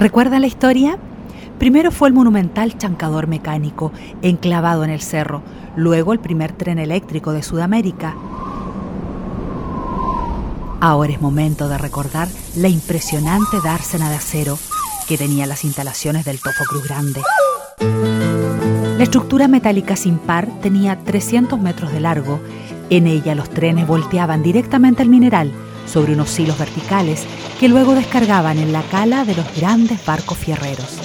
¿Recuerdan la historia? Primero fue el monumental chancador mecánico, enclavado en el cerro, luego el primer tren eléctrico de Sudamérica. Ahora es momento de recordar la impresionante dársena de acero que tenía las instalaciones del Tofo Cruz Grande. La estructura metálica sin par tenía 300 metros de largo. En ella los trenes volteaban directamente al mineral sobre unos hilos verticales que luego descargaban en la cala de los grandes barcos fierreros.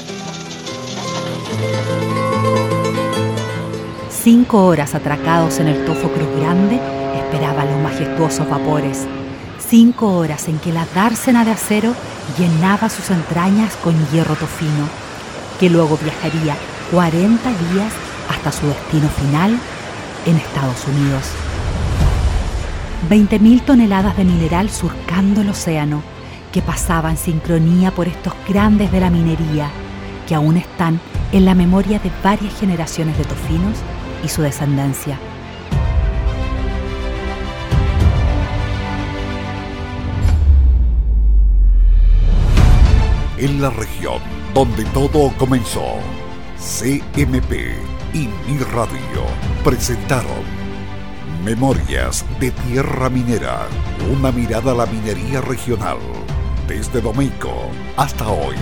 Cinco horas atracados en el Tofo Cruz Grande esperaban los majestuosos vapores. Cinco horas en que la dársena de acero llenaba sus entrañas con hierro tofino, que luego viajaría 40 días hasta su destino final en Estados Unidos. 20.000 toneladas de mineral surcando el océano, que pasaba en sincronía por estos grandes de la minería, que aún están en la memoria de varias generaciones de tofinos y su descendencia. En la región donde todo comenzó, CMP y Mi Radio presentaron Memorias de Tierra Minera, una mirada a la minería regional, desde Domeico hasta hoy.